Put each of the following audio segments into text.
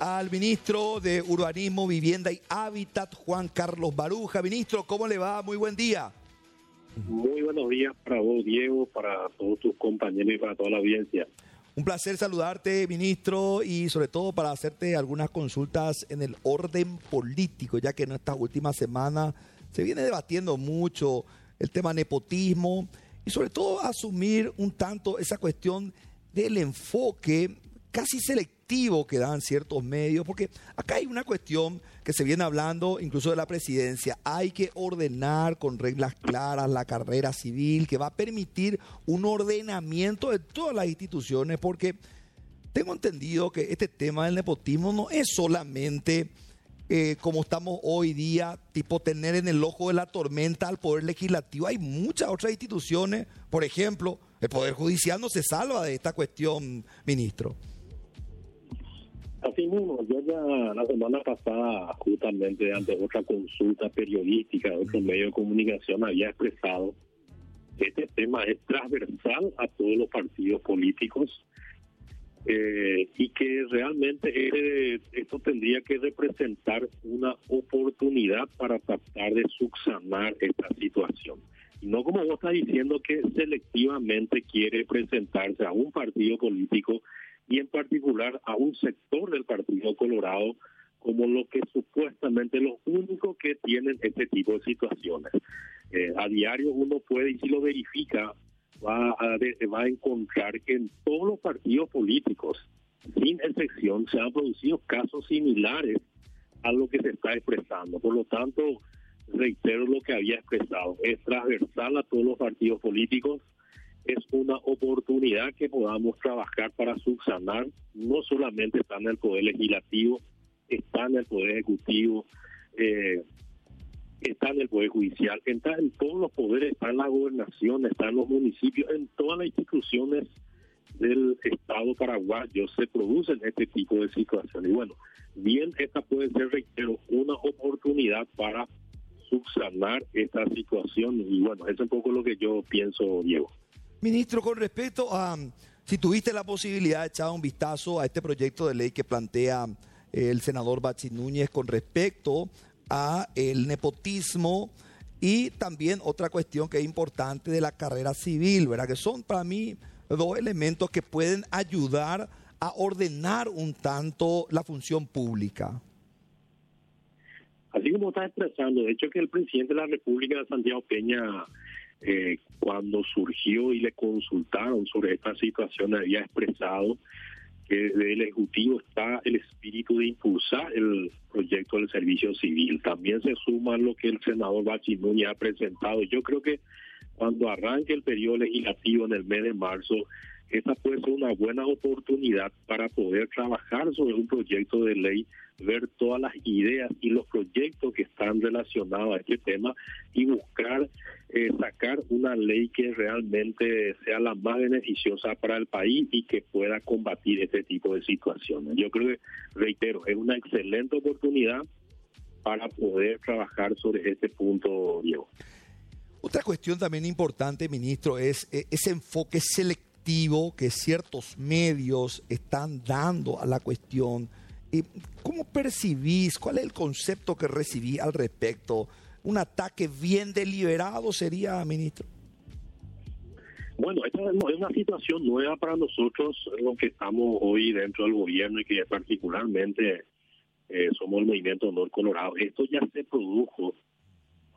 al ministro de Urbanismo, Vivienda y Hábitat, Juan Carlos Baruja. Ministro, ¿cómo le va? Muy buen día. Muy buenos días para vos, Diego, para todos tus compañeros y para toda la audiencia. Un placer saludarte, ministro, y sobre todo para hacerte algunas consultas en el orden político, ya que en esta última semana se viene debatiendo mucho el tema nepotismo y sobre todo asumir un tanto esa cuestión del enfoque casi selectivo que dan ciertos medios, porque acá hay una cuestión que se viene hablando incluso de la presidencia, hay que ordenar con reglas claras la carrera civil que va a permitir un ordenamiento de todas las instituciones, porque tengo entendido que este tema del nepotismo no es solamente... Eh, como estamos hoy día, tipo tener en el ojo de la tormenta al Poder Legislativo. Hay muchas otras instituciones, por ejemplo, el Poder Judicial no se salva de esta cuestión, ministro. Así mismo, yo ya la semana pasada, justamente ante otra consulta periodística de otro medio de comunicación, había expresado que este tema es transversal a todos los partidos políticos eh, y que realmente esto tendría que representar una oportunidad para tratar de subsanar esta situación. No como vos estás diciendo que selectivamente quiere presentarse a un partido político y en particular a un sector del Partido Colorado como lo que supuestamente los únicos que tienen este tipo de situaciones. Eh, a diario uno puede, y si lo verifica, va va a encontrar que en todos los partidos políticos, sin excepción, se han producido casos similares a lo que se está expresando. Por lo tanto, reitero lo que había expresado, es transversal a todos los partidos políticos, es una oportunidad que podamos trabajar para subsanar, no solamente está en el Poder Legislativo, está en el Poder Ejecutivo, eh, está en el Poder Judicial, está en todos los poderes, está en la gobernación, está en los municipios, en todas las instituciones del Estado paraguayo se producen este tipo de situaciones. Y bueno, bien, esta puede ser, reitero, una oportunidad para subsanar esta situación. Y bueno, es un poco lo que yo pienso, Diego. Ministro, con respecto a si tuviste la posibilidad de echar un vistazo a este proyecto de ley que plantea eh, el senador Bachi Núñez con respecto a el nepotismo y también otra cuestión que es importante de la carrera civil, ¿verdad? Que son para mí dos elementos que pueden ayudar a ordenar un tanto la función pública. Así como está expresando, de hecho que el presidente de la República, Santiago Peña, eh, cuando surgió y le consultaron sobre esta situación, había expresado que desde el Ejecutivo está el espíritu de impulsar el proyecto del servicio civil. También se suma lo que el senador Bachi ha presentado. Yo creo que cuando arranque el periodo legislativo en el mes de marzo, esta puede ser una buena oportunidad para poder trabajar sobre un proyecto de ley, ver todas las ideas y los proyectos que están relacionados a este tema y buscar eh, sacar una ley que realmente sea la más beneficiosa para el país y que pueda combatir este tipo de situaciones. Yo creo que, reitero, es una excelente oportunidad para poder trabajar sobre este punto, Diego. Otra cuestión también importante, ministro, es eh, ese enfoque selectivo que ciertos medios están dando a la cuestión. ¿Cómo percibís? ¿Cuál es el concepto que recibí al respecto? ¿Un ataque bien deliberado sería, ministro? Bueno, esta es una situación nueva para nosotros, los que estamos hoy dentro del gobierno y que particularmente eh, somos el movimiento Honor Colorado. Esto ya se produjo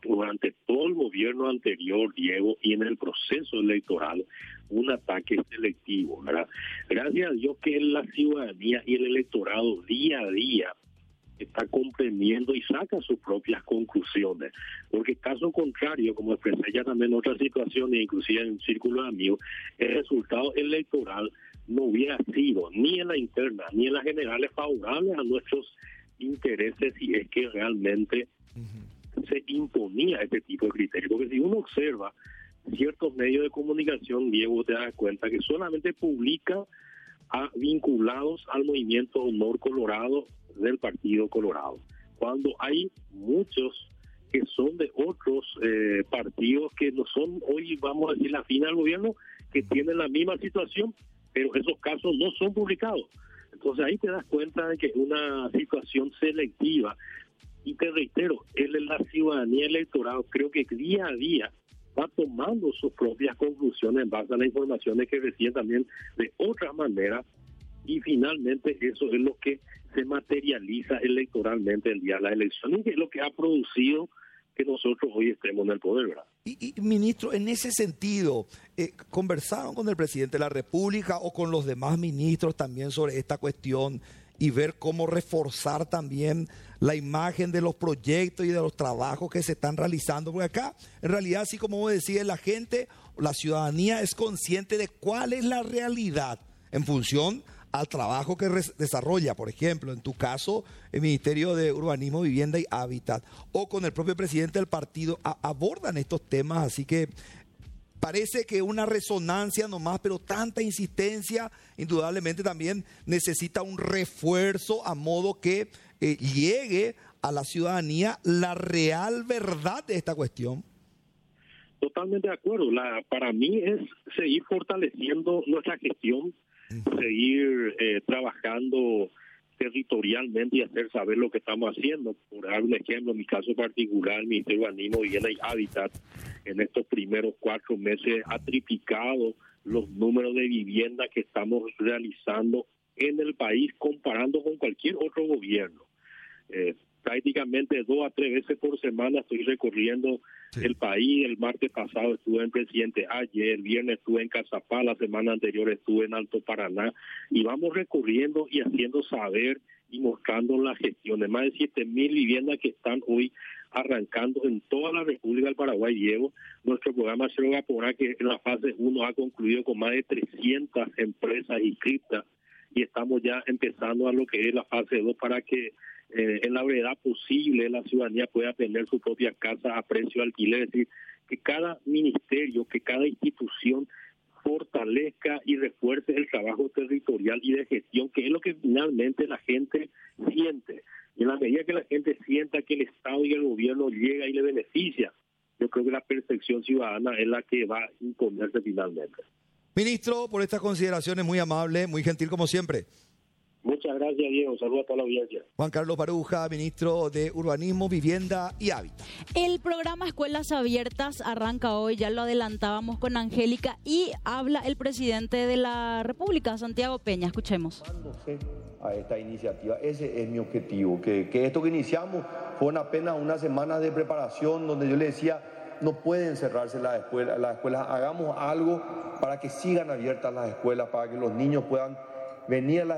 durante todo el gobierno anterior, Diego, y en el proceso electoral, un ataque selectivo. Gracias a Dios que la ciudadanía y el electorado día a día está comprendiendo y saca sus propias conclusiones. Porque caso contrario, como expresé ya también en otras situaciones, inclusive en círculo de amigos, el resultado electoral no hubiera sido ni en la interna ni en las generales favorables a nuestros intereses y es que realmente se imponía este tipo de criterios. Porque si uno observa ciertos medios de comunicación, Diego, te das cuenta que solamente publica a vinculados al movimiento Honor Colorado del Partido Colorado. Cuando hay muchos que son de otros eh, partidos que no son hoy, vamos a decir, la fina del gobierno, que tienen la misma situación, pero esos casos no son publicados. Entonces ahí te das cuenta de que es una situación selectiva. Y te reitero, en la ciudadanía electoral creo que día a día va tomando sus propias conclusiones en base a las informaciones que recibe también de otra manera y finalmente eso es lo que se materializa electoralmente el día de la elección y que es lo que ha producido que nosotros hoy estemos en el poder, ¿verdad? Y, ministro, en ese sentido, eh, ¿conversaron con el presidente de la República o con los demás ministros también sobre esta cuestión y ver cómo reforzar también la imagen de los proyectos y de los trabajos que se están realizando. Porque acá, en realidad, así como vos decís, la gente, la ciudadanía es consciente de cuál es la realidad en función al trabajo que desarrolla, por ejemplo, en tu caso, el Ministerio de Urbanismo, Vivienda y Hábitat, o con el propio presidente del partido, abordan estos temas, así que parece que una resonancia nomás, pero tanta insistencia, indudablemente también necesita un refuerzo a modo que eh, llegue a la ciudadanía la real verdad de esta cuestión. Totalmente de acuerdo. La, para mí es seguir fortaleciendo nuestra gestión, seguir eh, trabajando territorialmente y hacer saber lo que estamos haciendo. Por dar un ejemplo, en mi caso particular, el Ministerio de Urbanismo, Vivienda y Hábitat en estos primeros cuatro meses ha triplicado los números de vivienda que estamos realizando en el país comparando con cualquier otro gobierno. Eh, prácticamente dos a tres veces por semana estoy recorriendo el país. El martes pasado estuve en Presidente ayer, el viernes estuve en Cazapá, la semana anterior estuve en Alto Paraná y vamos recorriendo y haciendo saber y mostrando las gestiones. Más de siete mil viviendas que están hoy arrancando en toda la República del Paraguay. Llevo nuestro programa Cero Gapora, que en la fase 1 ha concluido con más de 300 empresas inscritas y estamos ya empezando a lo que es la fase 2 para que eh, en la brevedad posible la ciudadanía pueda tener su propia casa a precio de alquiler, es decir, que cada ministerio, que cada institución fortalezca y refuerce el trabajo territorial y de gestión, que es lo que finalmente la gente siente. Y en la medida que la gente sienta que el Estado y el gobierno llega y le beneficia, yo creo que la percepción ciudadana es la que va a imponerse finalmente. Ministro, por estas consideraciones muy amable, muy gentil como siempre. Muchas gracias, Diego. Saludos a toda la audiencia. Juan Carlos Baruja, ministro de Urbanismo, Vivienda y Hábitat. El programa Escuelas Abiertas arranca hoy, ya lo adelantábamos con Angélica, y habla el presidente de la República, Santiago Peña. Escuchemos. A esta iniciativa, ese es mi objetivo, que, que esto que iniciamos fue apenas unas semanas de preparación donde yo le decía, no pueden cerrarse las escuelas, las escuelas, hagamos algo para que sigan abiertas las escuelas, para que los niños puedan venir a las